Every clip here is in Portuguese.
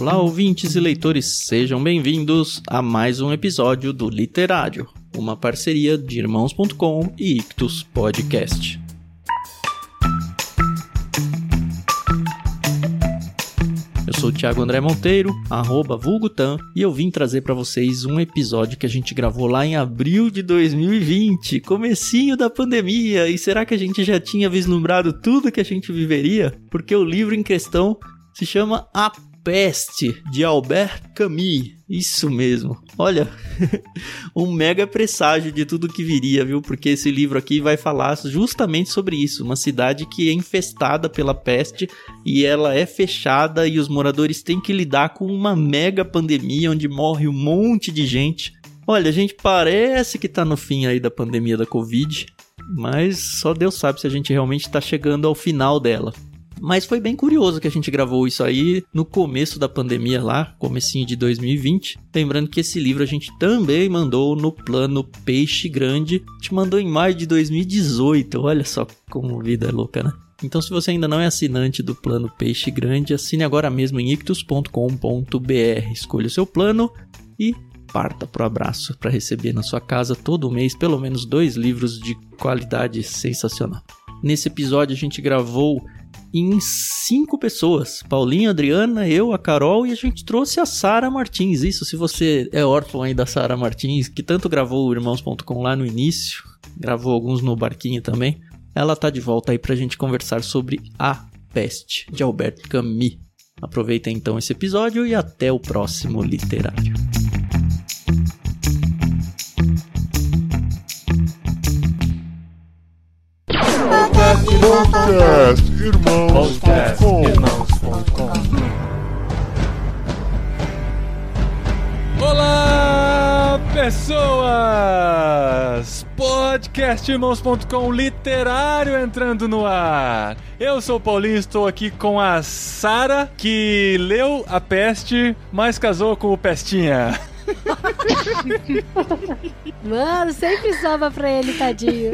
Olá, ouvintes e leitores, sejam bem-vindos a mais um episódio do Literário, uma parceria de Irmãos.com e Ictus Podcast. Eu sou o Thiago André Monteiro, arroba Vulgutan, e eu vim trazer para vocês um episódio que a gente gravou lá em abril de 2020, comecinho da pandemia. E será que a gente já tinha vislumbrado tudo que a gente viveria? Porque o livro em questão se chama A Peste, de Albert Camus. Isso mesmo. Olha, um mega presságio de tudo que viria, viu? Porque esse livro aqui vai falar justamente sobre isso. Uma cidade que é infestada pela peste e ela é fechada e os moradores têm que lidar com uma mega pandemia onde morre um monte de gente. Olha, a gente parece que tá no fim aí da pandemia da Covid, mas só Deus sabe se a gente realmente tá chegando ao final dela. Mas foi bem curioso que a gente gravou isso aí no começo da pandemia lá, comecinho de 2020. Lembrando que esse livro a gente também mandou no plano Peixe Grande. A gente mandou em maio de 2018. Olha só como vida é louca, né? Então, se você ainda não é assinante do plano Peixe Grande, assine agora mesmo em ictus.com.br. Escolha o seu plano e parta pro abraço para receber na sua casa todo mês pelo menos dois livros de qualidade sensacional. Nesse episódio a gente gravou em cinco pessoas. Paulinho, Adriana, eu, a Carol e a gente trouxe a Sara Martins. Isso, se você é órfão aí da Sara Martins, que tanto gravou o Irmãos.com lá no início, gravou alguns no barquinho também. Ela tá de volta aí pra gente conversar sobre A Peste, de Albert Camus. Aproveita então esse episódio e até o próximo literário. Podcast Irmãos.com Olá, pessoas! Podcast Irmãos.com literário entrando no ar. Eu sou o Paulinho, estou aqui com a Sara, que leu a peste, mas casou com o Pestinha. Mano, sempre sobra pra ele, tadinho.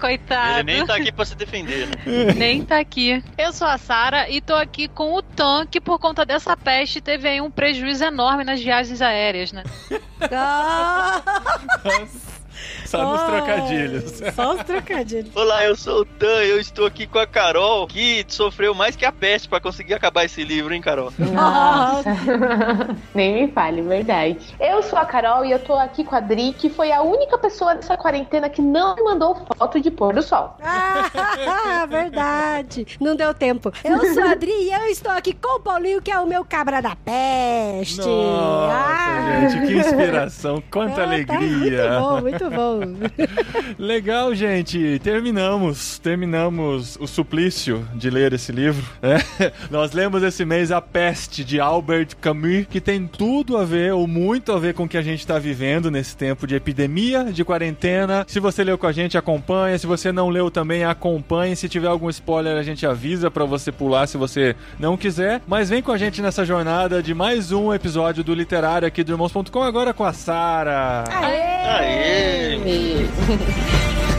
Coitado. Ele nem tá aqui pra se defender, né? Nem tá aqui. Eu sou a Sara e tô aqui com o Tan, que por conta dessa peste teve aí um prejuízo enorme nas viagens aéreas, né? Ah, Só nos oh, trocadilhos. Só os trocadilhos. Olá, eu sou o Tan, eu estou aqui com a Carol, que sofreu mais que a peste pra conseguir acabar esse livro, hein, Carol? Nossa. Nem me fale, verdade. Eu sou a Carol e eu tô aqui com a Dri, que foi a única pessoa dessa quarentena que não me mandou foto de pôr do sol. Ah, verdade. Não deu tempo. Eu sou a Adri e eu estou aqui com o Paulinho, que é o meu cabra da peste. Nossa, Ah. gente, que inspiração, quanta Ah, tá alegria. Muito bom, muito bom. Legal, gente. Terminamos. Terminamos o suplício de ler esse livro. né? Nós lemos esse mês A Peste, de Albert Camus, que tem tudo a ver, ou muito a ver com o que a gente está vivendo nesse tempo de epidemia, de quarentena. Se você leu com a gente, acompanha. Se você não leu também, acompanhe. Se tiver algum spoiler, a gente avisa para você pular se você não quiser. Mas vem com a gente nessa jornada de mais um episódio do Literário aqui do Irmãos.com, agora com a Sara. Aê! Amen.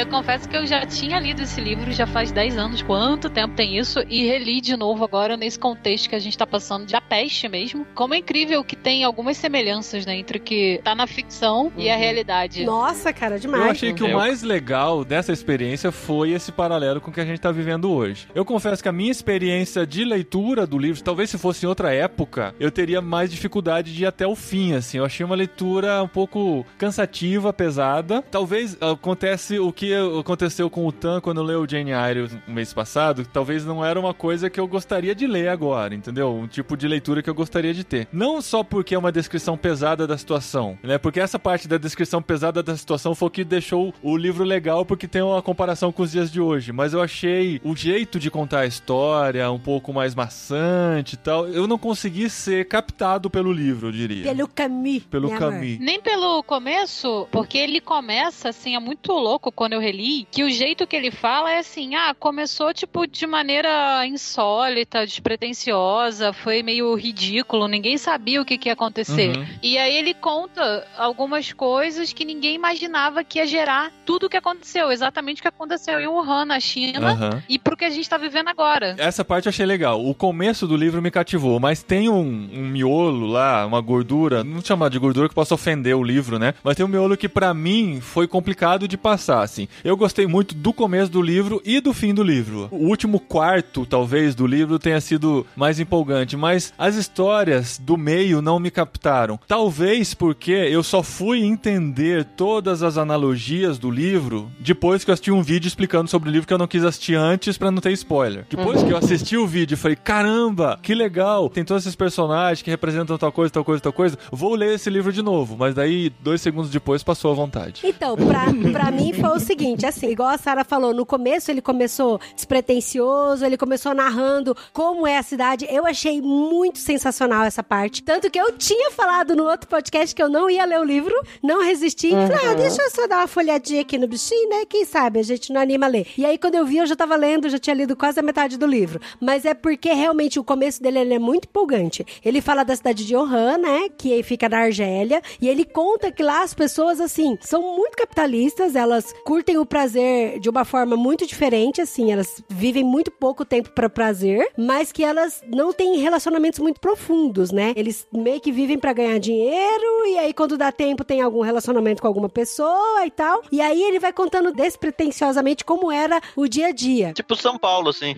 Eu confesso que eu já tinha lido esse livro já faz 10 anos. Quanto tempo tem isso? E reli de novo agora nesse contexto que a gente tá passando de a peste mesmo. Como é incrível que tem algumas semelhanças, né? Entre o que tá na ficção e a realidade. Nossa, cara, demais. Eu achei que o Eu- mais legal dessa experiência foi esse paralelo com o que a gente tá vivendo hoje. Eu confesso que a minha experiência de leitura do livro, talvez se fosse em outra época, eu teria mais dificuldade de ir até o fim, assim. Eu achei uma leitura um pouco cansativa, pesada. Talvez acontece o que aconteceu com o Tan quando leu Jane Eyre no mês passado, talvez não era uma coisa que eu gostaria de ler agora, entendeu? Um tipo de leitura que eu gostaria de ter. Não só porque é uma descrição pesada da situação, né? Porque essa parte da descrição pesada da situação foi o que deixou o livro legal, porque tem uma comparação com os dias de hoje. Mas eu achei o jeito de contar a história um pouco mais maçante e tal. Eu não consegui ser captado pelo livro, eu diria. Pelo Camus. Pelo. Camus. Nem pelo começo, porque ele começa assim, é muito louco quando eu eu reli, que o jeito que ele fala é assim: ah, começou tipo de maneira insólita, despretensiosa, foi meio ridículo, ninguém sabia o que, que ia acontecer. Uhum. E aí ele conta algumas coisas que ninguém imaginava que ia gerar tudo o que aconteceu, exatamente o que aconteceu em Wuhan, na China, Aham. e pro que a gente tá vivendo agora. Essa parte eu achei legal. O começo do livro me cativou, mas tem um, um miolo lá, uma gordura, não chamar de gordura que possa ofender o livro, né? Mas tem um miolo que pra mim foi complicado de passar, assim. Eu gostei muito do começo do livro e do fim do livro. O último quarto, talvez, do livro tenha sido mais empolgante, mas as histórias do meio não me captaram. Talvez porque eu só fui entender todas as analogias do livro depois que eu assisti um vídeo explicando sobre o livro que eu não quis assistir antes pra não ter spoiler. Depois que eu assisti o vídeo, falei: caramba, que legal! Tem todos esses personagens que representam tal coisa, tal coisa, tal coisa. Vou ler esse livro de novo. Mas daí, dois segundos depois, passou à vontade. Então, pra, pra mim foi o seguinte, assim, igual a Sara falou, no começo ele começou despretensioso, ele começou narrando como é a cidade. Eu achei muito sensacional essa parte. Tanto que eu tinha falado no outro podcast que eu não ia ler o livro, não resisti. Falei, ah, deixa eu só dar uma folhadinha aqui no bichinho, né? Quem sabe a gente não anima a ler. E aí, quando eu vi, eu já tava lendo, já tinha lido quase a metade do livro. Mas é porque realmente o começo dele ele é muito empolgante. Ele fala da cidade de Johan, né? Que fica na Argélia. E ele conta que lá as pessoas, assim, são muito capitalistas, elas curtem o prazer de uma forma muito diferente, assim, elas vivem muito pouco tempo para prazer, mas que elas não têm relacionamentos muito profundos, né? Eles meio que vivem para ganhar dinheiro e aí quando dá tempo tem algum relacionamento com alguma pessoa e tal. E aí ele vai contando despretensiosamente como era o dia a dia. Tipo São Paulo, assim.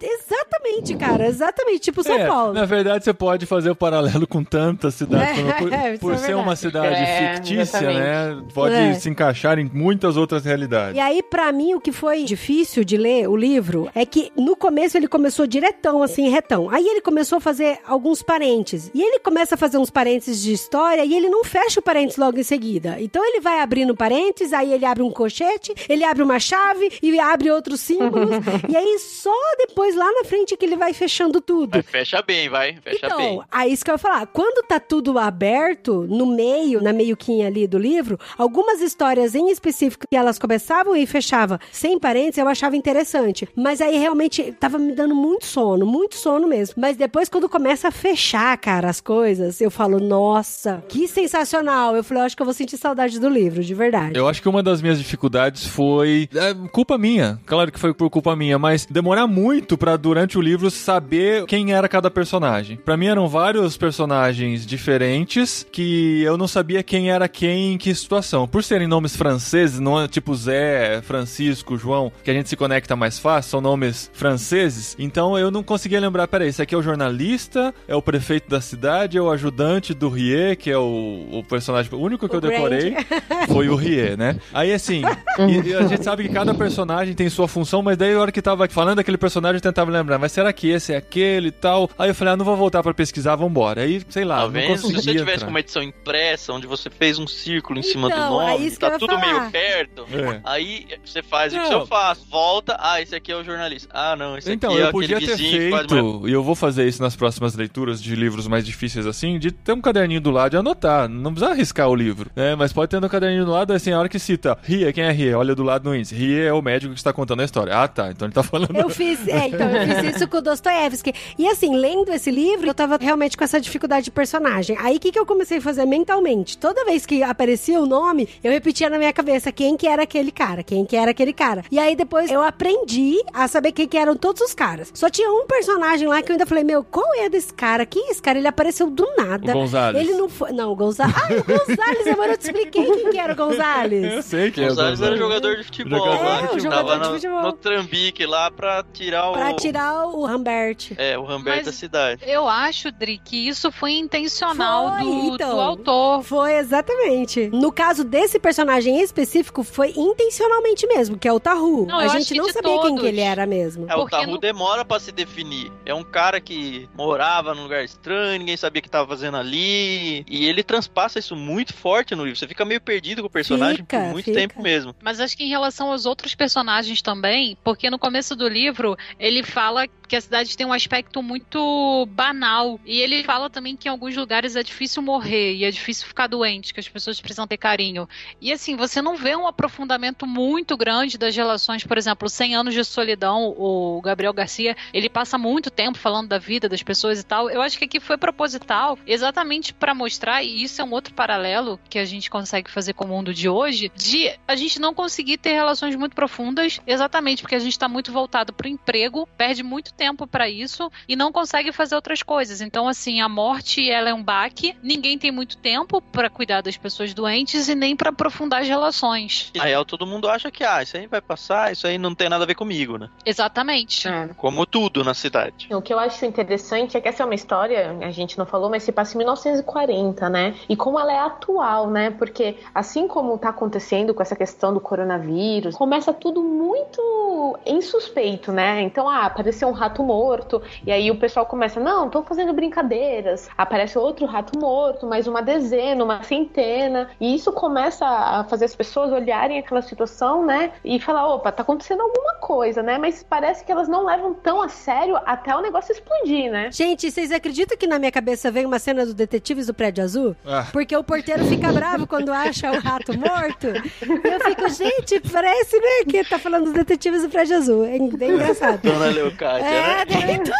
Exatamente, cara, exatamente, tipo São É, Paulo. Na verdade, você pode fazer o paralelo com tantas cidades. É, por é, por é ser uma cidade É, fictícia, exatamente. né? Pode É. se encaixar em muitas outras realidades. E aí, pra mim, o que foi difícil de ler o livro é que no começo ele começou diretão, assim, retão. Aí ele começou a fazer alguns parênteses. E ele começa a fazer uns parênteses de história e ele não fecha o parênteses logo em seguida. Então ele vai abrindo parênteses, aí ele abre um colchete, ele abre uma chave e abre outros símbolos. e aí só depois lá na frente que ele vai fechando tudo. Aí fecha bem, vai. Fecha Então, bem. aí isso que eu ia falar. Quando tá tudo aberto, no meio, na meioquinha ali do livro, algumas histórias em específico que elas começavam e fechavam sem parênteses, eu achava interessante. Mas aí realmente tava me dando muito sono, muito sono mesmo. Mas depois, quando começa a fechar, cara, as coisas, eu falo, nossa, que sensacional. Eu falei, eu acho que eu vou sentir saudade do livro, de verdade. Eu acho que uma das minhas dificuldades foi é, culpa minha. Claro que foi por culpa minha, mas demorar muito pra durante o livro saber quem era cada personagem. Pra mim eram vários personagens diferentes que eu não sabia quem era quem em que situação. Por serem nomes franceses, não é tipo Zé, Francisco, João, que a gente se conecta mais fácil, são nomes franceses. Então eu não conseguia lembrar, peraí, esse aqui é o jornalista, é o prefeito da cidade, é o ajudante do Rie, que é o, o personagem o único que O eu decorei foi o Rie, né? Aí assim, e, e a gente sabe que cada personagem tem sua função, mas daí a hora que tava falando daquele personagem eu tentava lembrar, mas será que esse é aquele e tal? Aí eu falei, ah, não vou voltar pra pesquisar, vambora. Aí, sei lá, Tá não vendo? Se você tivesse entrar. com uma edição impressa, onde você fez um círculo em cima do Então, é nome, isso que eu tá tudo falar. meio perto, É. aí você faz o que Não. eu faço. Volta, ah, esse aqui é o jornalista. Ah, não, esse Então, aqui é eu podia aquele ter feito, e eu vou fazer isso nas próximas leituras de livros mais difíceis assim, de ter um caderninho do lado e anotar. Não precisa arriscar o livro, né? Mas pode ter no caderninho do lado, assim, a hora que cita Ria, quem é Ria? Olha do lado no índice. Ria é o médico que está contando a história. Ah, tá. Então ele tá falando. Eu fiz, é, então, eu fiz isso com o Dostoiévski. E assim, lendo esse livro, eu tava realmente com essa dificuldade de personagem. Aí o que, que eu comecei a fazer mentalmente? Toda vez que aparecia o nome, eu repetia na minha cabeça quem que era aquele cara, quem que era aquele cara. E aí depois eu aprendi a saber quem que eram todos os caras. Só tinha um personagem lá que eu ainda falei, meu, qual é desse cara? Quem é esse cara? Ele apareceu do nada. O Gonzales. Ele não foi. Não, o Gonzales. Ah, o Gonzales, agora eu te expliquei quem que era o Eu Gonzales. sei que é o Gonzalez era Gonzalez. jogador de futebol Jogador lá, que futebol. tava É, jogador de no, futebol. no Trambique lá pra tirar o... Pra tirar o Rambert. É, o Rambert Mas- da cidade. Eu acho, Dri, que isso foi intencional Foi, do, então. do autor. Foi exatamente. No caso desse personagem específico, foi intencionalmente mesmo, que é o Tahu. Não, a gente não sabia quem todos. que ele era mesmo. É, o Tahu no- demora pra se definir. É um cara que morava num lugar estranho, ninguém sabia o que tava fazendo ali. E ele transpassa isso muito forte no livro. Você fica meio perdido com o personagem Fica, por muito fica. tempo mesmo. Mas acho que em relação aos outros personagens também, porque no começo do livro ele fala que a cidade tem um aspecto muito banal. E ele fala também que em alguns lugares é difícil morrer e é difícil ficar doente, que as pessoas precisam ter carinho. E assim, você não vê um aprofundamento questionamento muito grande das relações, por exemplo, 100 anos de solidão, o Gabriel Garcia, ele passa muito tempo falando da vida das pessoas e tal. Eu acho que aqui foi proposital, exatamente para mostrar, e isso é um outro paralelo que a gente consegue fazer com o mundo de hoje, de a gente não conseguir ter relações muito profundas, exatamente porque a gente está muito voltado para o emprego, perde muito tempo para isso e não consegue fazer outras coisas. Então, assim, a morte ela é um baque, ninguém tem muito tempo para cuidar das pessoas doentes e nem para aprofundar as relações. Na real, todo mundo acha que, ah, isso aí vai passar, isso aí não tem nada a ver comigo, né? Exatamente. É. Como tudo na cidade. O que eu acho interessante é que essa é uma história, a gente não falou, mas se passa em 1940, né? E como ela é atual, né? Porque assim como tá acontecendo com essa questão do coronavírus, começa tudo muito insuspeito, né? Então, ah, apareceu um rato morto, e aí o pessoal começa, não, tô fazendo brincadeiras. Aparece outro rato morto, mais uma dezena, uma centena, e isso começa a fazer as pessoas olharem aquela situação, né? E falar, opa, tá acontecendo alguma coisa, né? Mas parece que elas não levam tão a sério até o negócio explodir, né? Gente, vocês acreditam que na minha cabeça veio uma cena do Detetives do Prédio Azul? Ah. Porque o porteiro fica bravo quando acha o rato morto. E eu fico, gente, parece, né, que tá falando dos Detetives do Prédio Azul. É bem engraçado. Dona Leocádia, né? É, né? então,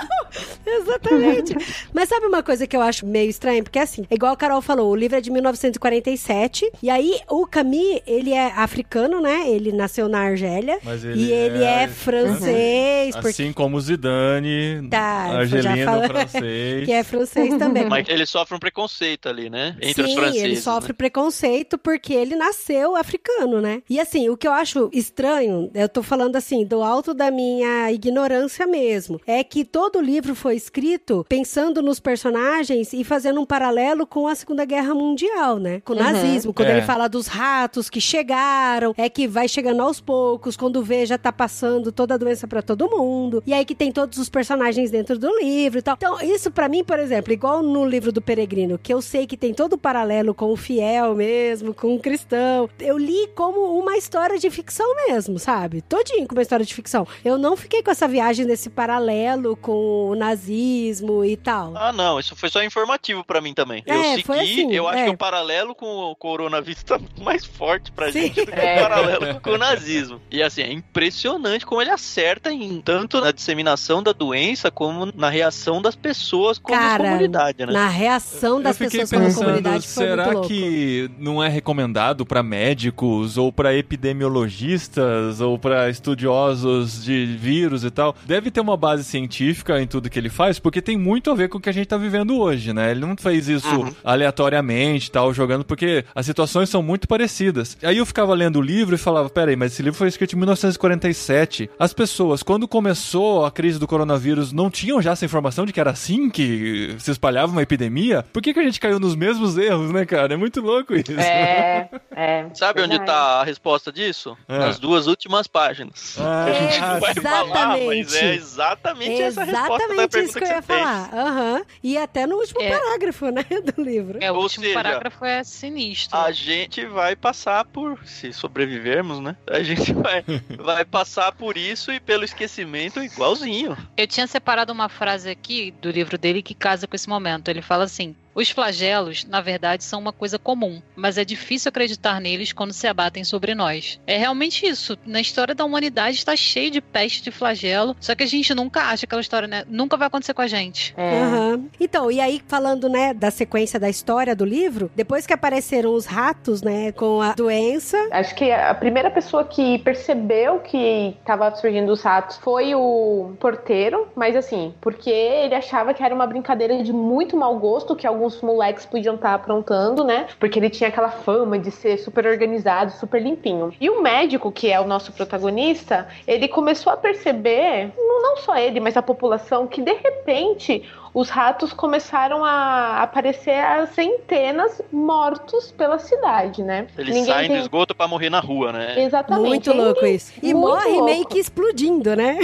exatamente. Mas sabe uma coisa que eu acho meio estranha? Porque assim, igual a Carol falou, o livro é de 1947, e aí o Camus, ele é africano, né? Ele nasceu na Argélia, Mas e ele é, francês, porque Assim como o Zidane, Tá, argelino já fala- francês. que é francês também. Mas ele sofre um preconceito ali, né? Entre os Sim, franceses. ele sofre né? preconceito porque ele nasceu africano, né? E assim, o que eu acho estranho, eu tô falando assim, do alto da minha ignorância mesmo, é que todo o livro foi escrito pensando nos personagens e fazendo um paralelo com a Segunda Guerra Mundial, né? Com o nazismo, quando É. ele fala dos ratos que chegaram, é que vai chegando aos poucos, quando vê já tá passando toda a doença pra todo mundo. E aí que tem todos os personagens dentro do livro e tal. Então, isso pra mim, por exemplo, igual no livro do Peregrino, que eu sei que tem todo o paralelo com o fiel mesmo, com o cristão. Eu li como uma história de ficção mesmo, sabe? Todinho como uma história de ficção. Eu não fiquei com essa viagem desse paralelo com o nazismo e tal. Ah, não, isso foi só informativo pra mim também. eu É, segui, foi assim, eu acho é. que o paralelo com o coronavírus tá mais forte pra Sim. gente do que É. paralelo com o nazismo. E assim, é impressionante como ele acerta em tanto na disseminação da doença como na reação das pessoas como Cara, comunidade, né? Na reação das eu pessoas como pensando, comunidade foi muito será louco. que não é recomendado para médicos ou para epidemiologistas ou para estudiosos de vírus e tal? Deve ter uma base científica em tudo que ele faz, porque tem muito a ver com o que a gente tá vivendo hoje, né? Ele não fez isso Uhum. aleatoriamente, tal, jogando porque as situações são muito parecidas. Aí eu ficava lendo o livro e falava, peraí, mas esse livro foi escrito em 1947. As pessoas, quando começou a crise do coronavírus, não tinham já essa informação de que era assim que se espalhava uma epidemia? Por que, que a gente caiu nos mesmos erros, né, cara? É muito louco isso. É, é. Sabe onde tá a resposta disso? É. Nas duas últimas páginas. Ah, a gente não vai falar, Exatamente. mas é exatamente essa a resposta da Exatamente pergunta isso que eu ia falar. Aham. E até no último É. parágrafo, né, do livro. É, o Ou último seja, parágrafo é sinistro. A gente vai passar por, se sobrevivermos, né? A gente vai, vai passar por isso e pelo esquecimento igualzinho. Eu tinha separado uma frase aqui do livro dele que casa com esse momento. Ele fala assim: Os flagelos, na verdade, são uma coisa comum, mas é difícil acreditar neles quando se abatem sobre nós. É realmente isso. Na história da humanidade está cheio de peste de flagelo, só que a gente nunca acha aquela história, né? Nunca vai acontecer com a gente. É. Aham. Então, e aí, falando, né, da sequência da história do livro, depois que apareceram os ratos, né, com a doença. Acho que a primeira pessoa que percebeu que tava surgindo os ratos foi o porteiro, mas assim, porque ele achava que era uma brincadeira de muito mau gosto que alguns moleques podiam estar aprontando, né? Porque ele tinha aquela fama de ser super organizado, super limpinho. E o médico, que é o nosso protagonista, ele começou a perceber, não só ele, mas a população, que de repente os ratos começaram a aparecer a centenas mortos pela cidade, né? Eles Ninguém saem tem- do esgoto pra morrer na rua, né? Exatamente. Muito louco isso. E Muito morre louco. meio que explodindo, né?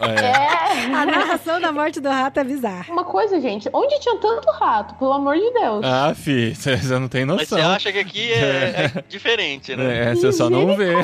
É. É. A narração da morte do rato é bizarra. Uma coisa, gente, onde tinha tanto rato, pelo amor de Deus? Ah, fi, você não tem Mas você noção. acha que aqui é, é diferente, né? É, você só não vê.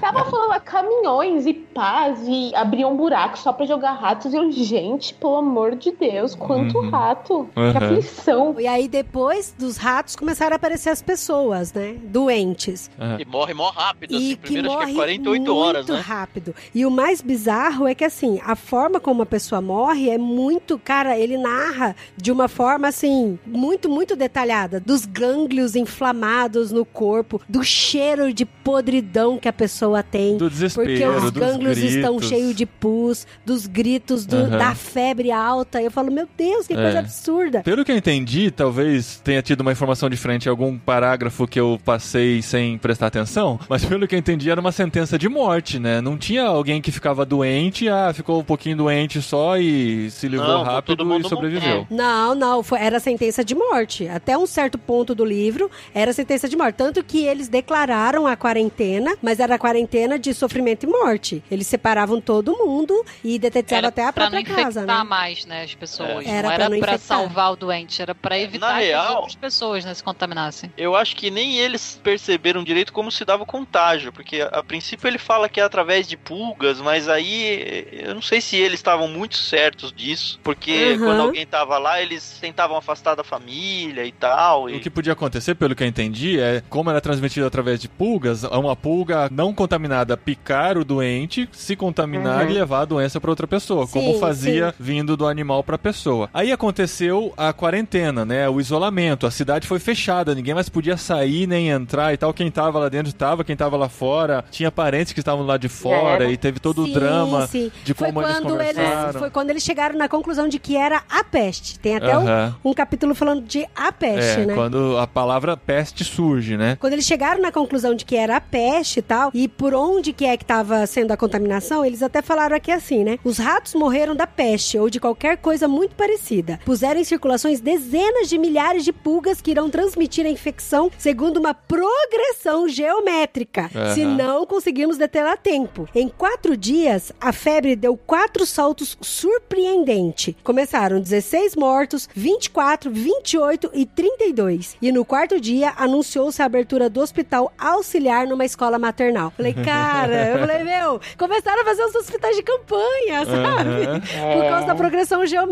Tava falando caminhões e pás e abriam buracos só pra jogar ratos. E eu, gente, pelo amor de Deus, quanto Uhum. rato. Uhum. Que aflição. E aí, depois dos ratos, começaram a aparecer as pessoas, né? Doentes. Aham. E morre mó rápido, E assim. Primeiro que acho morre que é 48 horas, muito né? rápido. E o mais bizarro é que, assim, a forma como a pessoa morre é muito... Cara, ele narra de uma forma, assim, muito, muito detalhada. Dos gânglios inflamados no corpo, do cheiro de podridão que a pessoa tem. Do desespero, Porque os dos gânglios estão cheios de pus, dos gritos, do- da febre alta. Eu falo, meu Deus, que É. coisa absurda. Pelo que eu entendi, talvez tenha tido uma informação diferente em algum parágrafo que eu passei sem prestar atenção, mas pelo que eu entendi era uma sentença de morte, né? Não tinha alguém que ficava doente, ah, ficou um pouquinho doente só e se livrou Não, rápido todo e sobreviveu. Não, não, foi, era sentença de morte. Até um certo ponto do livro era sentença de morte. Tanto que eles declararam a quarentena, mas era a quarentena de sofrimento e morte. Eles separavam todo mundo e detetizavam até a pra não própria casa, né? mais, né, as pessoas. Era não era infectar. salvar o doente, era pra evitar Na que as real- pessoas né, se contaminassem. Eu acho que nem eles perceberam direito como se dava o contágio, porque a, a princípio ele fala que é através de pulgas, mas aí eu não sei se eles estavam muito certos disso, porque Uhum. quando alguém tava lá, eles tentavam afastar da família e tal. E... O que podia acontecer, pelo que eu entendi, é como era transmitido através de pulgas, uma pulga não contaminada picar o doente, se contaminar Uhum. e levar a doença para outra pessoa, Sim, como fazia vindo do animal para a pessoa. Aí aconteceu a quarentena, né? O isolamento, a cidade foi fechada, ninguém mais podia sair nem entrar e tal. Quem tava lá dentro tava, quem tava lá fora, tinha parentes que estavam lá de fora era. e teve todo Sim, o drama sim. de Foi como eles quando eles, conversaram. foi quando eles chegaram na conclusão de que era a peste. Tem até um, um capítulo falando de a peste, É, né? quando a palavra peste surge, né? Quando eles chegaram na conclusão de que era a peste e tal, e por onde que é que estava sendo a contaminação, eles até falaram aqui assim, né? Os ratos morreram da peste ou de qualquer coisa muito parecida. Puseram em circulações dezenas de milhares de pulgas que irão transmitir a infecção segundo uma progressão geométrica, Aham. se não conseguirmos detê-la a tempo. Em quatro dias, a febre deu quatro saltos surpreendentes. Começaram 16 mortos, 24, 28 e 32. E no quarto dia, anunciou-se a abertura do hospital auxiliar numa escola maternal. Falei, cara, eu falei, meu, começaram a fazer os hospitais de campanha, sabe? Aham. Por causa da progressão geométrica.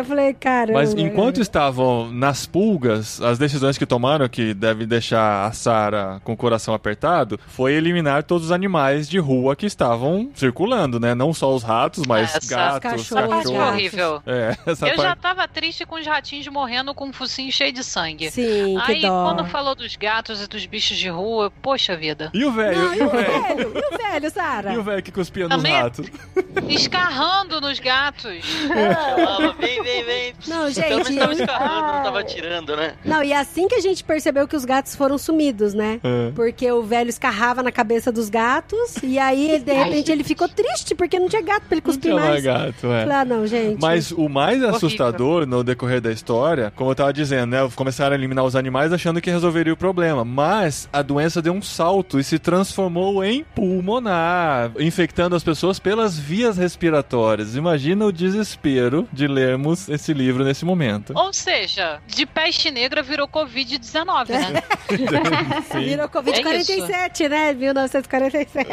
Eu falei, cara. Mas enquanto estavam nas pulgas, as decisões que tomaram, que devem deixar a Sara com o coração apertado, foi eliminar todos os animais de rua que estavam circulando, né? Não só os ratos, mas Essa- gatos, cachorros, Essa gatos. horrível. É, essa Eu já parte. tava triste com os ratinhos morrendo com um focinho cheio de sangue. Sim, que Aí, dó. quando falou dos gatos e dos bichos de rua, poxa vida. E o velho? Não, E e o velho? velho? E o velho, Sara? E o velho que cuspia nos Também- ratos? Escarrando nos gatos. Chamava, vem, vem, vem. Não, Pelo menos gente, tava escarrando, não tava tirando, né? Não, e assim que a gente percebeu que os gatos foram sumidos, né? É. Porque o velho escarrava na cabeça dos gatos e aí, de repente, ele ficou triste porque não tinha gato pra ele Não cuspir tinha mais mais. gato, é. Falei, ah, não, gente. Mas o mais assustador no decorrer da história, como eu tava dizendo, né? Começaram a eliminar os animais achando que resolveria o problema. Mas a doença deu um salto e se transformou em pulmonar, infectando as pessoas pelas vias respiratórias. Imagina o desespero de lermos esse livro nesse momento. Ou seja, de peste negra virou Covid-19, né? Virou Covid-47, né? 1947.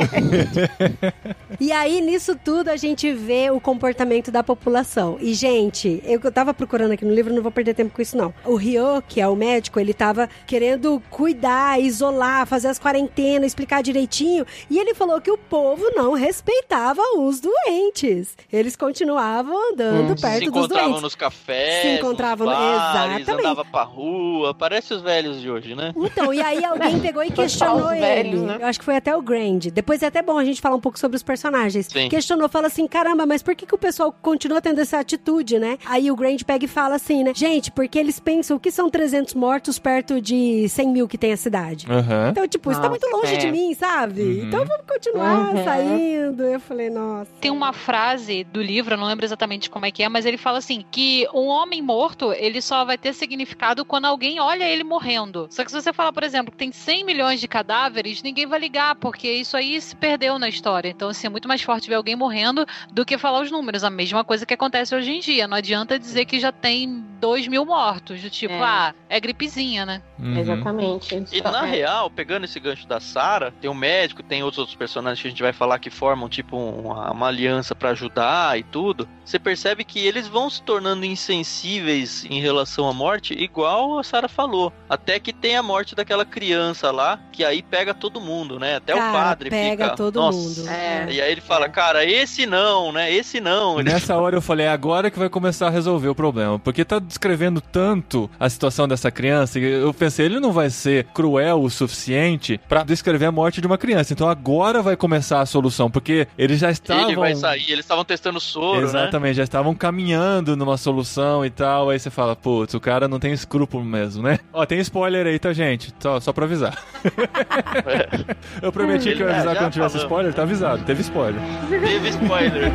e aí, nisso tudo, a gente vê o comportamento da população. E, gente, eu eu tava procurando aqui no livro, não vou perder tempo com isso, não. O Ryo, que é o médico, ele tava querendo cuidar, isolar, fazer as quarentenas, explicar direitinho. E ele falou que o povo não respeitava os doentes. Eles continuavam andando Se perto dos encontravam doentes. nos cafés, Se encontravam- nos bares, exatamente. andava pra rua, parece os velhos de hoje, né? Então, e aí alguém pegou e questionou os ele. velhos, né? Eu acho que foi até o Grand. Depois é até bom a gente falar um pouco sobre os personagens. Sim. Questionou, fala assim, caramba, mas por que, que o pessoal continua tendo essa atitude, né? Aí o Grand pega e fala assim, né? Gente, porque eles pensam que são 300 mortos perto de 100 mil que tem a cidade. Aham. Então, tipo, isso tá muito longe é. de mim, sabe? Uhum. Então vamos continuar Uhum. saindo. Eu falei, nossa. Tem uma frase do livro, eu não lembro exatamente como é que é, mas ele fala assim: que um homem morto, ele só vai ter significado quando alguém olha ele morrendo. Só que se você falar, por exemplo, que tem 100 milhões de cadáveres, ninguém vai ligar, porque isso aí se perdeu na história. Então, assim, é muito mais forte ver alguém morrendo do que falar os números. A mesma coisa que acontece hoje em dia. Não adianta dizer que já tem 2 mil mortos, do tipo, É. ah, é gripezinha, né? Uhum. Exatamente. E na é. real, pegando esse gancho da Sarah, tem um médico, tem outros outros personagens que a gente vai falar que formam tipo uma, uma aliança pra ajudar e tudo. Você percebe que eles vão se tornando insensíveis em relação à morte, igual a Sara falou. Até que tem a morte daquela criança lá, que aí pega todo mundo, né? Até Cara, o padre pega fica. todo Nossa. mundo. É. E aí ele fala, cara, esse não, né? Esse não. Ele- Nessa hora eu falei, é agora que vai começar a resolver o problema. Porque tá descrevendo tanto a situação dessa criança, e eu pensei, ele não vai ser cruel o suficiente pra descrever a morte de uma criança. Então agora vai começar a solução, porque eles já estavam. Ele vai sair, eles estavam testando soro, né? Exatamente, já estavam caminhando numa solução e tal. Aí você fala, putz, o cara não tem escrúpulo mesmo, né? Ó, tem spoiler aí, tá, gente? Só, só pra avisar. eu prometi que eu ia É, avisar já quando tivesse falamos. spoiler, tá avisado, teve spoiler. Teve spoiler.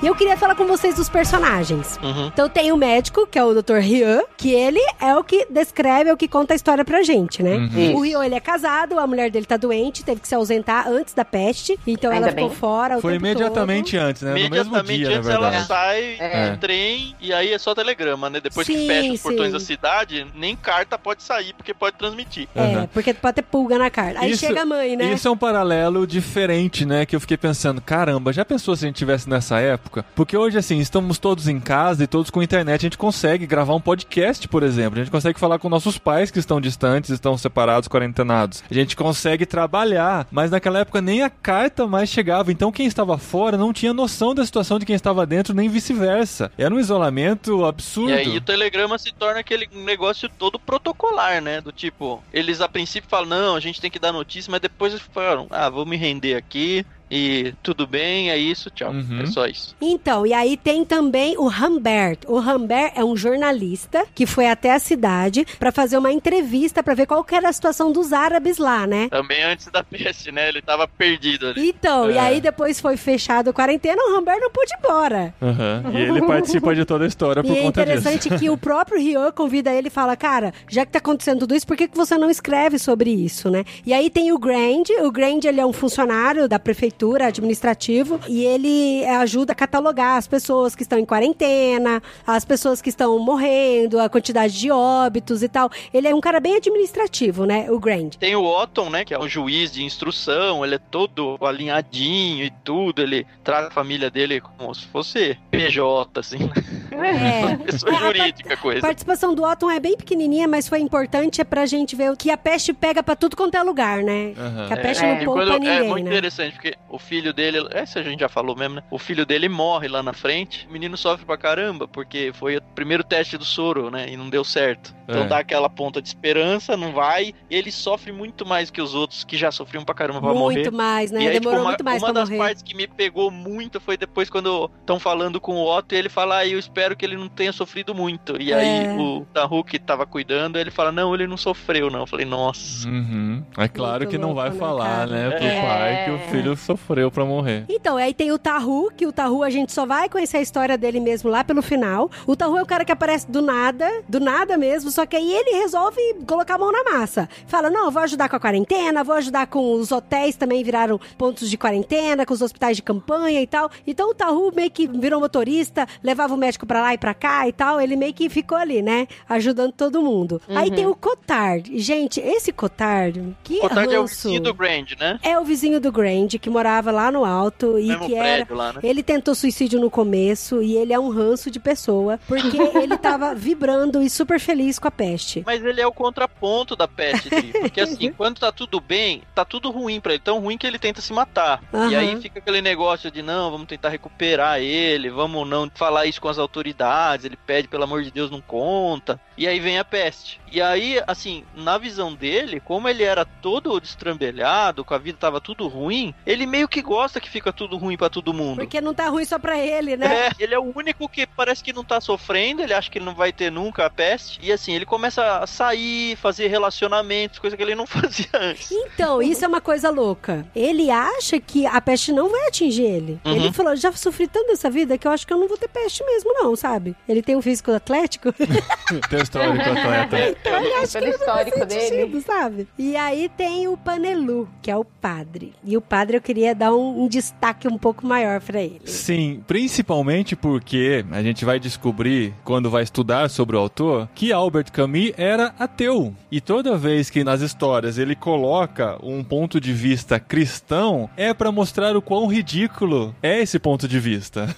E eu queria falar com vocês dos personagens. Uhum. Então tem o médico, que é o Dr. Ryan, que ele é o que descreve, é o que conta a história pra gente, né? Uhum. O Ryan, ele é casado, a mulher dele tá doente, teve que se ausentar antes da peste, então Ainda ela ficou bem. fora o Foi tempo imediatamente todo. antes, né? No mesmo Imediatamente dia, antes ela sai É. trem e aí é só telegrama, né? Depois Sim, que fecha os portões sim. da cidade, nem carta pode sair porque pode transmitir. É, Aham. porque pode ter pulga na carta. Aí Isso- chega a mãe, né? Isso é um paralelo diferente, né? Que eu fiquei pensando, caramba, já pensou se a gente tivesse nessa época? Porque hoje, assim, estamos todos em casa e todos com internet, a gente consegue gravar um podcast, por exemplo. A gente consegue falar com nossos pais que estão distantes, estão separados, quarentenados. A gente consegue trabalhar, mas naquela época nem a carta mais chegava. Então quem estava fora não tinha noção da situação de quem estava dentro, nem vice-versa. Era um isolamento absurdo. E aí o telegrama se torna aquele negócio todo protocolar, né? Do tipo, eles a princípio falam, não, a gente tem que dar notícia, mas depois eles falaram, ah, vou me render aqui e tudo bem, é isso, tchau. Uhum. É só isso. Então, e aí tem também o Humbert. O Humbert é um jornalista que foi até a cidade pra fazer uma entrevista pra ver qual que era a situação dos árabes lá, né? Também antes da peste, né? Ele tava perdido ali. Então, e É. aí depois foi fechado a quarentena, o Humbert não pôde ir embora. Aham. E ele participa de toda a história por E é conta disso. interessante que o próprio Ryan convida ele e fala, cara, já que tá acontecendo tudo isso, por que, que você não escreve sobre isso, né? E aí tem o Grand, o Grand ele é um funcionário da prefeitura, administrativo, e ele é, ajuda a catalogar as pessoas que estão em quarentena, as pessoas que estão morrendo, a quantidade de óbitos e tal. Ele é um cara bem administrativo, né, o Grand. Tem o Otton, né? Que é um juiz de instrução, ele é todo alinhadinho e tudo, ele trata a família dele como se fosse PJ, assim, né? É. Pessoa É, a jurídica, A coisa. participação do Otton é bem pequenininha, mas foi importante é pra gente ver que a peste pega pra tudo quanto é lugar, né? Aham. Que a peste É. não poupa quando- ninguém, é muito né? interessante, porque o filho dele, essa a gente já falou mesmo, né? O filho dele morre lá na frente, o menino sofre pra caramba, porque foi o primeiro teste do soro, né? E não deu certo. Então É. dá aquela ponta de esperança, não vai, e ele sofre muito mais que os outros que já sofriam pra caramba pra morrer. Muito mais, né? E aí, Demorou tipo, uma, muito mais uma pra das morrer. partes que me pegou muito foi depois quando estão falando com o Otto e ele fala, ah, eu espero que ele não tenha sofrido muito. E É. aí o Tahu que tava cuidando, ele fala, não, ele não sofreu, não. Eu falei, nossa. Uhum. É claro Muito que não vai né, falar, cara? né, pro É. pai que o filho sofreu pra morrer. Então, aí tem o Tahu, que o Tahu a gente só vai conhecer a história dele mesmo lá pelo final. O Tahu é o cara que aparece do nada, do nada mesmo, só que aí ele resolve colocar a mão na massa. Fala, não, eu vou ajudar com a quarentena, vou ajudar com os hotéis também viraram pontos de quarentena, com os hospitais de campanha e tal. Então o Tahu meio que virou motorista, levava o médico pra lá e pra cá e tal, ele meio que ficou ali, né, ajudando todo mundo. Aí tem o Cotard. Gente, esse Cotard, que O Cotard é o vizinho do Grand, né? É o vizinho do Grand, que morava lá no alto e que era. lá, né? Ele tentou suicídio no começo e ele é um ranço de pessoa, porque ele tava vibrando e super feliz com a peste. Mas ele é o contraponto da peste. Porque assim, quando tá tudo bem, tá tudo ruim pra ele. Tão ruim que ele tenta se matar. Aham. E aí fica aquele negócio de não, vamos tentar recuperar ele, vamos não falar isso com as autoridades. Ele pede, pelo amor de Deus, não conta. E aí vem a peste. E aí, assim, na visão dele, como ele era todo destrambelhado, com a vida tava tudo ruim, ele meio que gosta que fica tudo ruim pra todo mundo. Porque não tá ruim só pra ele, né? É, ele é o único que parece que não tá sofrendo, ele acha que ele não vai ter nunca a peste. E assim, ele começa a sair, fazer relacionamentos, coisa que ele não fazia antes. Então, isso é uma coisa louca. Ele acha que a peste não vai atingir ele. Uhum. Ele falou: já sofri tanto nessa vida que eu acho que eu não vou ter peste mesmo, não. não, sabe? Ele tem um físico atlético. Tem histórico atleta. Então eu acho que Pelo não faz histórico dele. sabe? E aí tem o Panelu, que é o padre. E o padre eu queria dar um, um destaque um pouco maior pra ele. Sim, principalmente porque a gente vai descobrir, quando vai estudar sobre o autor, que Albert Camus era ateu. E toda vez que nas histórias ele coloca um ponto de vista cristão, é pra mostrar o quão ridículo é esse ponto de vista.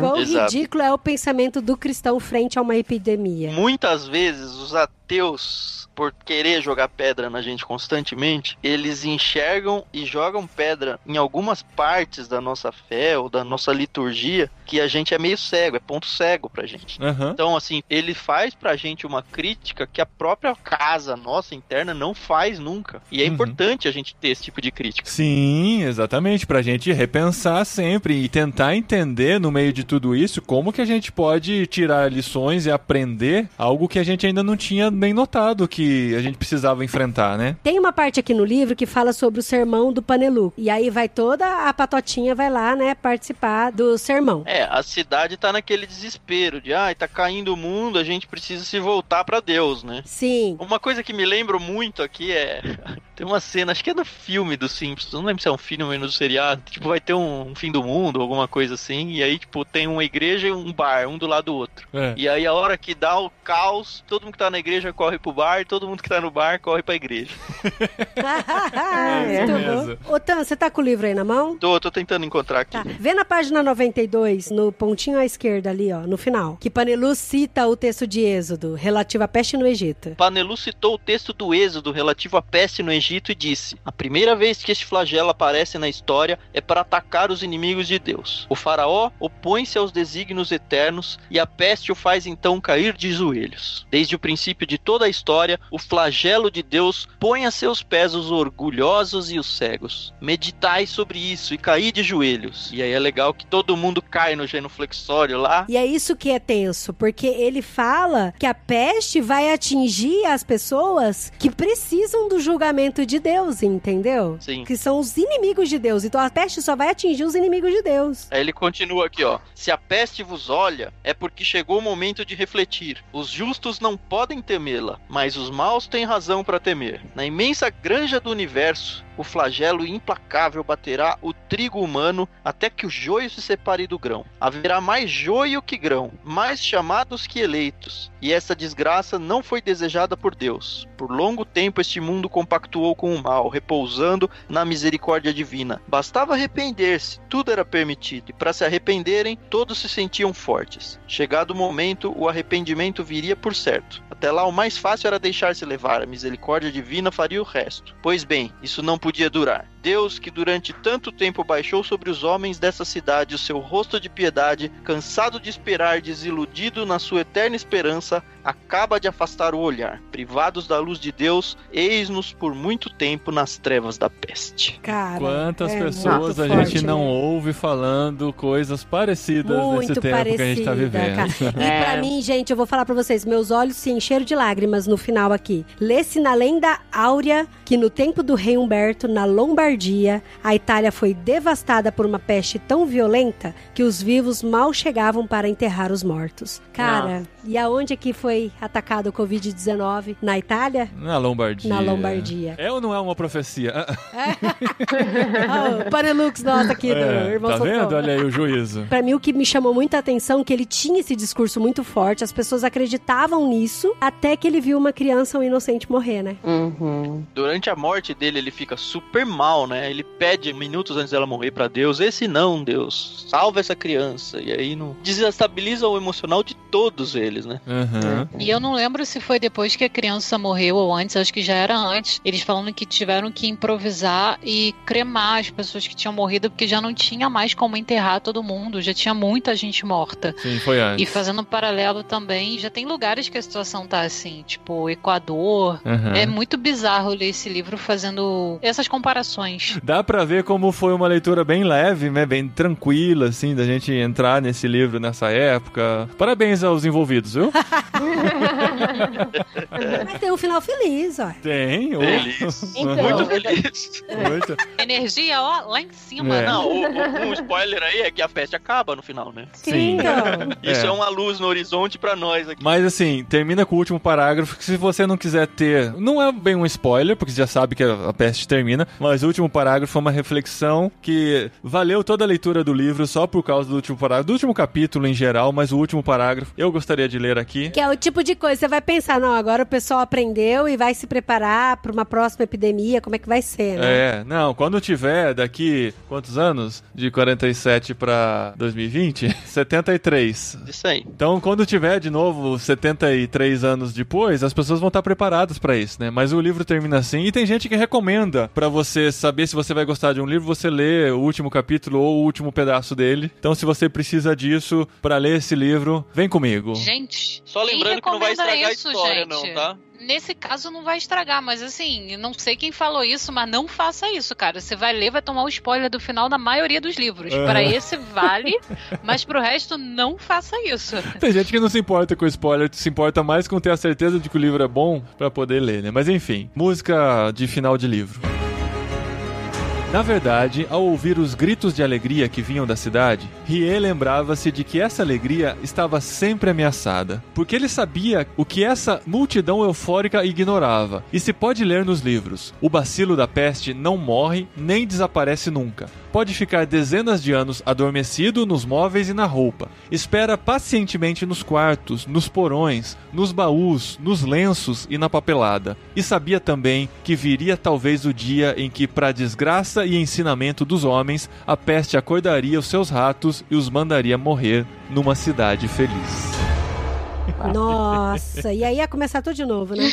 Quão Exato. ridículo é o pensamento do cristão frente a uma epidemia. Muitas vezes os ateus, por querer jogar pedra na gente constantemente, eles enxergam e jogam pedra em algumas partes da nossa fé ou da nossa liturgia que a gente é meio cego, é ponto cego pra gente. Aham. Então, assim, ele faz pra gente uma crítica que a própria casa nossa interna não faz nunca. E é Uhum. importante a gente ter esse tipo de crítica. Sim, exatamente, pra gente repensar sempre e tentar entender no meio de tudo isso como que a gente pode tirar lições e aprender algo que a gente ainda não tinha nem notado que a gente precisava enfrentar, né? Tem uma parte aqui no livro que fala sobre o sermão do Panelu. E aí vai toda a patotinha, vai lá, né, participar do sermão. É, a cidade tá naquele desespero de, ai, tá caindo o mundo, a gente precisa se voltar pra Deus, né? Sim. Uma coisa que me lembro muito aqui é. Tem uma cena, acho que é do filme dos Simpsons, não lembro se é um filme ou no seriado. Tipo, vai ter um, um fim do mundo, alguma coisa assim. E aí, tipo, tem uma igreja e um bar, um do lado do outro. É. E aí, a hora que dá o caos, todo mundo que tá na igreja corre pro bar, e todo mundo que tá no bar corre pra igreja. É bom. Ô, Tan, você tá com o livro aí na mão? Tô, tô tentando encontrar aqui. Tá. Vê na página 92, no pontinho à esquerda ali, ó, no final, que Panelu cita o texto de Êxodo, relativo à peste no Egito. Panelu citou o texto do Êxodo relativo à peste no Egito e disse: A primeira vez que este flagelo aparece na história é para atacar os inimigos de Deus. O faraó opõe-se aos desígnios eternos e a peste o faz então cair de joelhos. Desde o princípio de toda a história, o flagelo de Deus põe a seus pés os orgulhosos e os cegos. Meditai sobre isso e caí de joelhos. E aí é legal que todo mundo cai no genuflexório lá. E é isso que é tenso, porque ele fala que a peste vai atingir as pessoas que precisam do julgamento de Deus, entendeu? Sim. Que são os inimigos de Deus. Então a peste só vai atingir os inimigos de Deus. Aí ele continua aqui, ó. Se a peste vos olha, é porque chegou o momento de refletir. Os justos não podem temê-la, mas os maus têm razão para temer. Na imensa granja do universo, o flagelo implacável baterá o trigo humano até que o joio se separe do grão. Haverá mais joio que grão, mais chamados que eleitos. E essa desgraça não foi desejada por Deus. Por longo tempo este mundo compactuou com o mal, repousando na misericórdia divina. Bastava arrepender-se, tudo era permitido, e para se arrependerem, todos se sentiam fortes. Chegado o momento, o arrependimento viria por certo. Até lá, o mais fácil era deixar-se levar, a misericórdia divina faria o resto. Pois bem, isso não podia durar. Deus, que durante tanto tempo baixou sobre os homens dessa cidade o seu rosto de piedade, cansado de esperar, desiludido na sua eterna esperança, acaba de afastar o olhar. Privados da luz de Deus, eis-nos por muito tempo nas trevas da peste. Cara. Quantas é pessoas a forte, gente não né? ouve falando coisas parecidas Muito nesse tempo parecida, que a gente tá vivendo. cara. E É. pra mim, gente, eu vou falar pra vocês, meus olhos se encheram de lágrimas no final aqui. Lê-se na lenda áurea que no tempo do rei Humberto, na Lombardia, a Itália foi devastada por uma peste tão violenta que os vivos mal chegavam para enterrar os mortos. Cara, e aonde é que foi atacado o Covid-19? Na Itália? Na Lombardia. Na Lombardia. É ou não é uma profecia? Ah, oh, Panelux nossa aqui do é, Irmão tá Socorro. vendo? Olha aí o juízo. Pra mim, o que me chamou muita atenção é que ele tinha esse discurso muito forte, as pessoas acreditavam nisso, até que ele viu uma criança, um inocente, morrer, né? Uhum. Durante a morte dele, ele fica super mal, né? Ele pede minutos antes dela morrer pra Deus: Esse não, Deus, salva essa criança. E aí não desestabiliza o emocional de todos eles, né? Aham. E eu não lembro se foi depois que a criança morreu ou antes, acho que já era antes. Eles falando que tiveram que improvisar e cremar as pessoas que tinham morrido, porque já não tinha mais como enterrar todo mundo, já tinha muita gente morta. Sim, foi antes. E fazendo um paralelo também, já tem lugares que a situação tá assim, tipo Equador. Aham. É muito bizarro ler esse livro fazendo essas comparações. Dá pra ver como foi uma leitura bem leve, né? Bem tranquila, assim, da gente entrar nesse livro nessa época. Parabéns aos envolvidos, viu? Mas tem um final feliz, ó. Tem. Feliz. Então. Muito feliz. Muito. Energia, ó, lá em cima. É. Não, o, o- um spoiler aí é que a peste acaba no final, né? Sim. Então, Isso É. é, uma luz no horizonte pra nós aqui. Mas assim, termina com o último parágrafo que se você não quiser ter, não é bem um spoiler, porque você já sabe que a a peste termina, mas o último parágrafo é uma reflexão que valeu toda a leitura do livro só por causa do último parágrafo, do último capítulo em geral, mas o último parágrafo eu gostaria de ler aqui. que é o tipo de coisa, você vai pensar, não, agora o pessoal aprendeu e vai se preparar para uma próxima epidemia, como é que vai ser, né? É, não, quando tiver daqui quantos anos? De 47 pra 2020? 73. Isso aí. Então, quando tiver de novo 73 anos depois, as pessoas vão estar preparadas pra isso, né? Mas o livro termina assim e tem gente que recomenda pra você saber se você vai gostar de um livro, você lê o último capítulo ou o último pedaço dele. Então, se você precisa disso pra ler esse livro, vem comigo. Gente, Só lembrando que não vai estragar isso, a história, gente? não, tá? Nesse caso não vai estragar, mas assim, não sei quem falou isso, mas não faça isso, cara. Você vai ler, vai tomar o spoiler do final da maioria dos livros. Aham. Pra esse vale, mas pro resto não faça isso. Tem gente que não se importa com spoiler, se importa mais com ter a certeza de que o livro é bom pra poder ler, né? Mas enfim, música de final de livro. Na verdade, ao ouvir os gritos de alegria que vinham da cidade, Rie lembrava-se de que essa alegria estava sempre ameaçada, porque ele sabia o que essa multidão eufórica ignorava. E se pode ler nos livros: o bacilo da peste não morre nem desaparece nunca. Pode ficar dezenas de anos adormecido nos móveis e na roupa. Espera pacientemente nos quartos, nos porões, nos baús, nos lenços e na papelada. E sabia também que viria talvez o dia em que, para desgraça e ensinamento dos homens, a peste acordaria os seus ratos e os mandaria morrer numa cidade feliz. Nossa, e aí ia começar tudo de novo, né?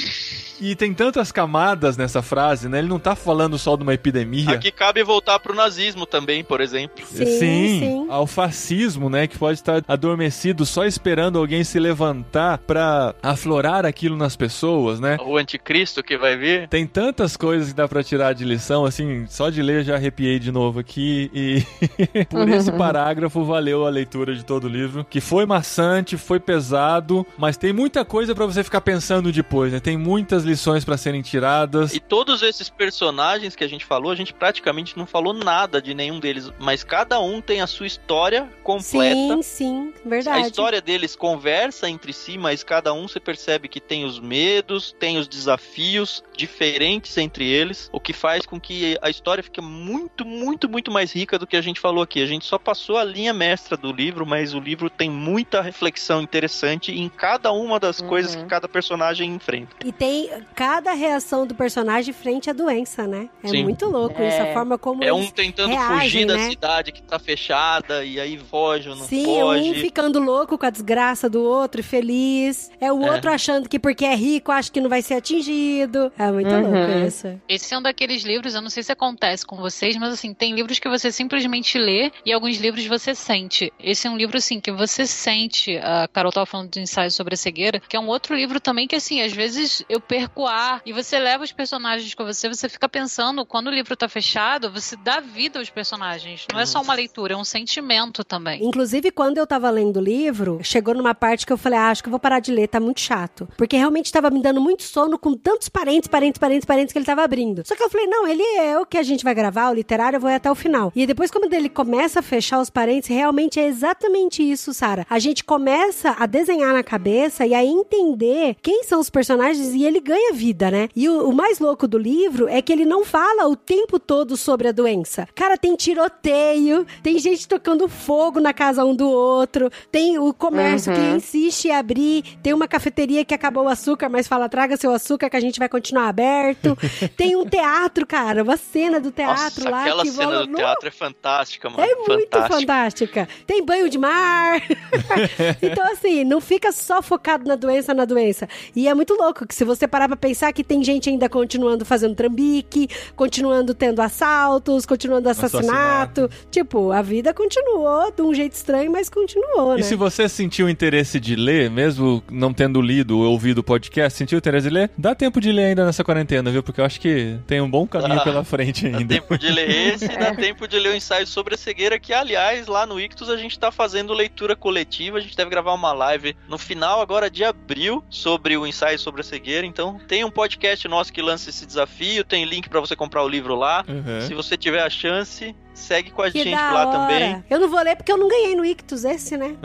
E tem tantas camadas nessa frase, né? Ele não tá falando só de uma epidemia. Aqui cabe voltar pro nazismo também, por exemplo. Sim, sim. ao fascismo, né, que pode estar adormecido só esperando alguém se levantar pra aflorar aquilo nas pessoas, né? O anticristo que vai vir. Tem tantas coisas que dá pra tirar de lição, assim, só de ler já arrepiei de novo aqui e por esse parágrafo valeu a leitura de todo o livro, que foi maçante, foi pesado, mas tem muita coisa pra você ficar pensando depois, né? Tem muitas lições pra serem tiradas. E todos esses personagens que a gente falou, a gente praticamente não falou nada de nenhum deles, mas cada um tem a sua história completa. Sim, sim, A verdade. história deles conversa entre si, mas cada um você percebe que tem os medos, tem os desafios diferentes entre eles, o que faz com que a história fique muito, muito, muito mais rica do que a gente falou aqui. A gente só passou a linha mestra do livro, mas o livro tem muita reflexão interessante em cada uma das Uhum. coisas que cada personagem enfrenta. E tem cada reação do personagem frente à doença, né? É Sim. muito louco É. isso, a forma como É um tentando reagem, fugir da né? cidade que tá fechada e aí foge ou não Sim, foge. um ficando louco com a desgraça do outro e feliz. É o É. outro achando que porque é rico, acha que não vai ser atingido. É muito Uhum. louco isso. Esse é um daqueles livros, eu não sei se acontece com vocês, mas assim, tem livros que você simplesmente lê e alguns livros você sente. Esse é um livro, assim, que você sente. A Carol tava falando de ensaio sobre a cegueira, que é um outro livro também que, assim, às vezes eu perco ar e você leva os personagens com você, você fica pensando, quando o livro tá fechado, você dá vida aos personagens. Não é só uma leitura, é um sentimento também. Inclusive, quando eu tava lendo o livro, chegou numa parte que eu falei, ah, acho que eu vou parar de ler, tá muito chato. Porque realmente tava me dando muito sono com tantos parentes, parentes, parentes, parentes que ele tava abrindo. Só que eu falei, não, ele é o que a gente vai gravar, o literário, eu vou ir até o final. E depois, quando ele começa a fechar os parentes, realmente é exatamente isso, Sara. A gente começa a desenhar na cabeça e a entender quem são os personagens e ele ganha vida, né? E o, o mais louco do livro é que ele não fala o tempo todo sobre a doença. Cara, tem tiroteio, tem gente tocando fogo na casa um do outro, tem o comércio que insiste em abrir, tem uma cafeteria que acabou o açúcar, mas fala, traga seu açúcar que a gente vai continuar aberto. tem um teatro, cara, uma cena do teatro Nossa, lá aquela que cena rola- do teatro é fantástica, mano. é muito Fantástica. fantástica. Tem banho de mar. então, assim, não fica só focado na doença, na doença. E é muito louco que se você parar pra pensar que tem gente ainda continuando fazendo trambique, continuando tendo assaltos, continuando assassinato. Tipo, a vida continuou de um jeito estranho, mas continuou, E né? se você sentiu interesse de ler, mesmo não tendo lido ou ouvido o podcast, sentiu interesse de ler, dá tempo de ler ainda nessa quarentena, viu? Porque eu acho que tem um bom caminho Dá. pela frente Dá ainda. tempo de ler esse, dá tempo de ler o ensaio sobre a cegueira, que aliás, lá no Ictus a gente tá fazendo leitura coletiva, a gente deve gravar uma live no final agora de abril sobre o ensaio sobre a cegueira, então tem um podcast nosso que lança esse desafio, tem link pra você comprar o livro lá. Uhum. Se você tiver a chance, segue com a Que gente lá hora. também. Eu não vou ler porque eu não ganhei no Ictus esse, né?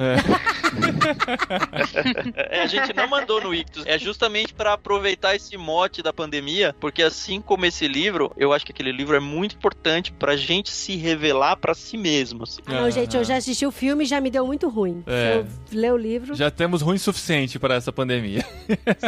É, a gente não mandou no Ictus. É justamente pra aproveitar esse mote da pandemia, porque assim como esse livro, eu acho que aquele livro é muito importante pra gente se revelar pra si mesmo. assim. Ah, não, gente, eu já assisti o filme e já me deu muito ruim. É. Se eu ler o livro. Já temos ruim suficiente para essa pandemia.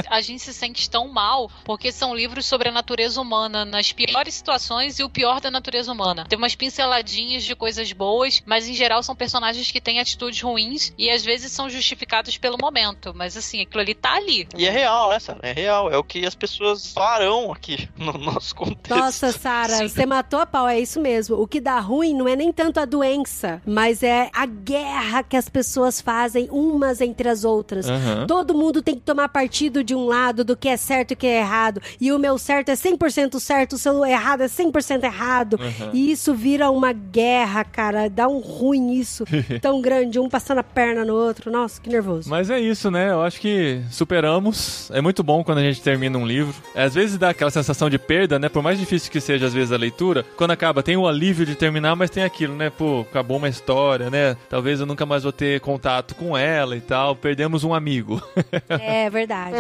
A gente se sente tão mal porque são livros sobre a natureza humana nas piores situações e o pior da natureza humana. Tem umas de coisas boas, mas em geral são personagens que têm atitudes ruins e às vezes são justificados pelo momento. Mas assim, aquilo ali tá ali. E é real, né, Sara? É real. É o que as pessoas farão aqui no nosso contexto. Nossa, Sara, você matou a pau, é isso mesmo. O que dá ruim não é nem tanto a doença, mas é a guerra que as pessoas fazem umas entre as outras. Aham. Todo mundo tem que tomar partido de um lado do que é certo e o que é errado. E o meu certo é 100% certo, o seu errado é 100% errado. Aham. E isso vira uma guerra, cara. Dá um ruim isso. tão grande, um passando a perna no outro. Nossa, que nervoso. Mas é isso, né? Eu acho que superamos. É muito bom quando a gente termina um livro. Às vezes dá aquela sensação de perda, né? Por mais difícil que seja, às vezes, a leitura. Quando acaba, tem o alívio de terminar, mas tem aquilo, né? Pô, acabou uma história, né? Talvez eu nunca mais vou ter contato com ela e tal. Perdemos um amigo. É verdade.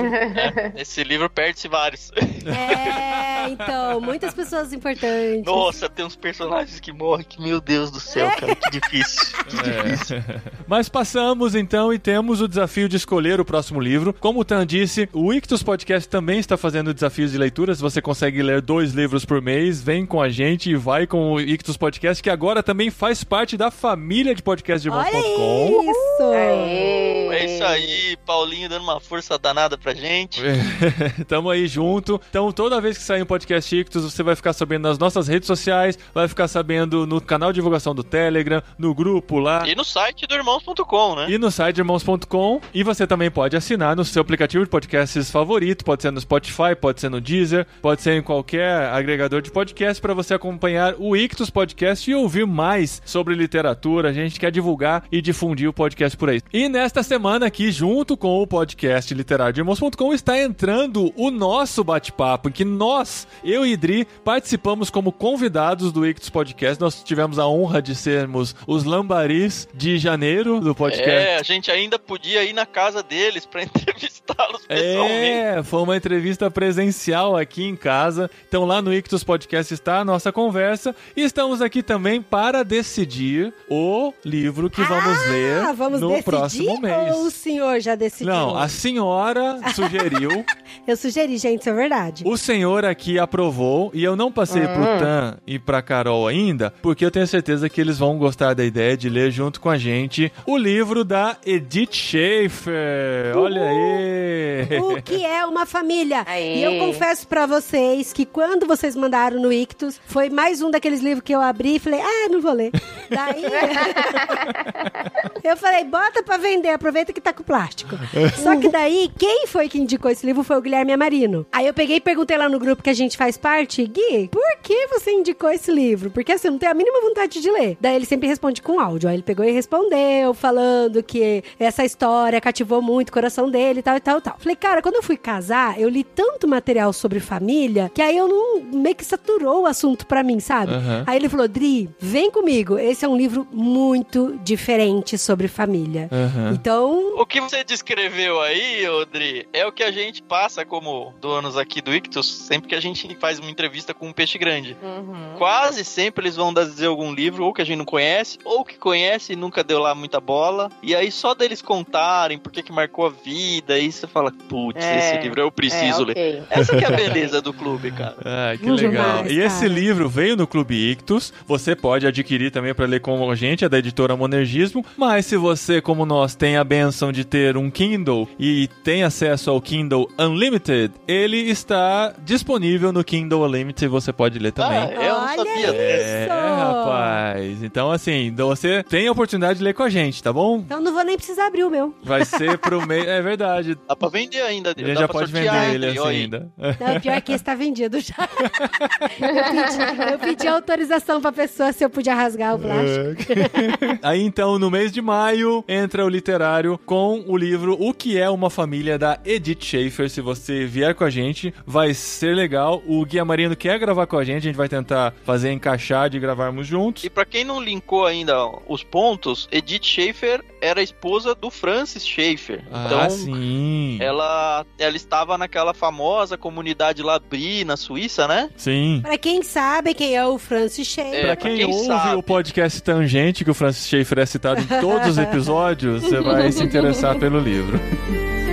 Esse livro perde-se vários. É, então, muitas pessoas importantes. Nossa, tem uns personagens que morrem que, meu Deus do céu, cara, que difícil. É. Mas passamos então e temos o desafio de escolher o próximo livro. Como o Tan disse, o Ictus Podcast também está fazendo desafios de leituras. Você consegue ler dois livros por mês. Vem com a gente e vai com o Ictus Podcast, que agora também faz parte da família de podcast de Olha irmãos.com. isso! Aê. É isso aí, Paulinho dando uma força danada pra gente. Tamo aí junto. Então, toda vez que sair um podcast Ictus, você vai ficar sabendo nas nossas redes sociais, vai ficar sabendo no canal de divulgação do Telegram, no grupo lá. E no site do irmãos.com, né? E no site irmãos.com. E você também pode assinar no seu aplicativo de podcasts favorito. Pode ser no Spotify, pode ser no Deezer, pode ser em qualquer agregador de podcast para você acompanhar o Ictus Podcast e ouvir mais sobre literatura. A gente quer divulgar e difundir o podcast por aí. E nesta semana aqui, junto com o podcast literário de irmãos.com, está entrando o nosso bate-papo, em que nós, eu e Dri, participamos como convidados do Ictus Podcast. Nós tivemos a honra de sermos os lambaris de janeiro do podcast. É, a gente ainda podia ir na casa deles pra entrevistá-los pessoalmente. É, foi uma entrevista presencial aqui em casa. Então lá no Ictus Podcast está a nossa conversa. E estamos aqui também para decidir o livro que vamos ler Ah, vamos no decidir próximo mês. ou o senhor já decidiu? Não, a senhora sugeriu, Eu sugeri, gente, isso é verdade. o senhor aqui aprovou, e eu não passei pro Tan e pra Carol ainda, porque eu tenho certeza que eles vão gostar da ideia de ler junto com a gente o livro da Edith Schaefer. Olha aí! O que é uma família? Aê. E eu confesso pra vocês que quando vocês mandaram no Ictus, foi mais um daqueles livros que eu abri e falei, ah, não vou ler. Daí eu falei, bota pra vender, aproveita que tá com plástico. Só que daí, quem foi que indicou esse livro foi o Guilherme Amarino. Aí eu peguei e perguntei lá no grupo que a gente faz parte, Gui, por que você indicou esse livro? Porque assim, não tenho a mínima vontade de ler. Daí ele sempre responde com áudio. Aí ele pegou e respondeu, falando que essa história cativou muito o coração dele e tal e tal e tal. Falei, cara, quando eu fui casar, eu li tanto material sobre família que aí eu não meio que saturou o assunto pra mim, sabe? Aham. Aí ele falou, Dri, vem comigo. Esse é um livro muito diferente sobre família. Aham. Então, O que você descreveu aí, Odri, é o que a gente passa como donos aqui do Ictus sempre que a gente faz uma entrevista com um peixe grande. Uhum. Quase sempre eles vão dizer algum livro, ou que a gente não conhece, ou que conhece e nunca deu lá muita bola. E aí só deles contarem por que que marcou a vida, aí você fala, putz, É, esse livro eu preciso é, ler. ok. Essa que é a beleza do clube, cara. Ah, que Demais, legal. e esse livro veio no Clube Ictus. Você pode adquirir também para ler com a gente, é da editora Monergismo. Mas se você, como nós, tem a bênção de ter um Kindle e tem acesso ao Kindle Unlimited, ele está disponível no Kindle Unlimited, você pode ler também. Ah, eu não Olha sabia. É, Isso! Rapaz. Então, assim, então você tem a oportunidade de ler com a gente, tá bom? Então não vou nem precisar abrir o meu. Vai ser pro meio. É verdade. Dá pra vender ainda. Gente já pode vender ele assim ainda. Não, pior que esse tá vendido já. eu, pedi, eu pedi autorização pra pessoa se eu podia rasgar o plástico. Aí então, no mês de maio, entra o literário com o livro O que é uma família da Edith Schaefer. Se você vier com a gente, vai ser legal. O Guia Marino quer gravar com a gente, a gente vai tentar fazer encaixar de juntos. E pra quem não linkou ainda os pontos, Edith Schaefer era a esposa do Francis Schaefer. Ah, então, sim. ela, ela estava naquela famosa comunidade Labri na Suíça, né? Sim. Pra quem sabe quem é o Francis Schaeffer. É, pra pra quem, quem ouve sabe. o podcast Tangente, que o Francis Schaefer é citado em todos os episódios, você vai se interessar pelo livro.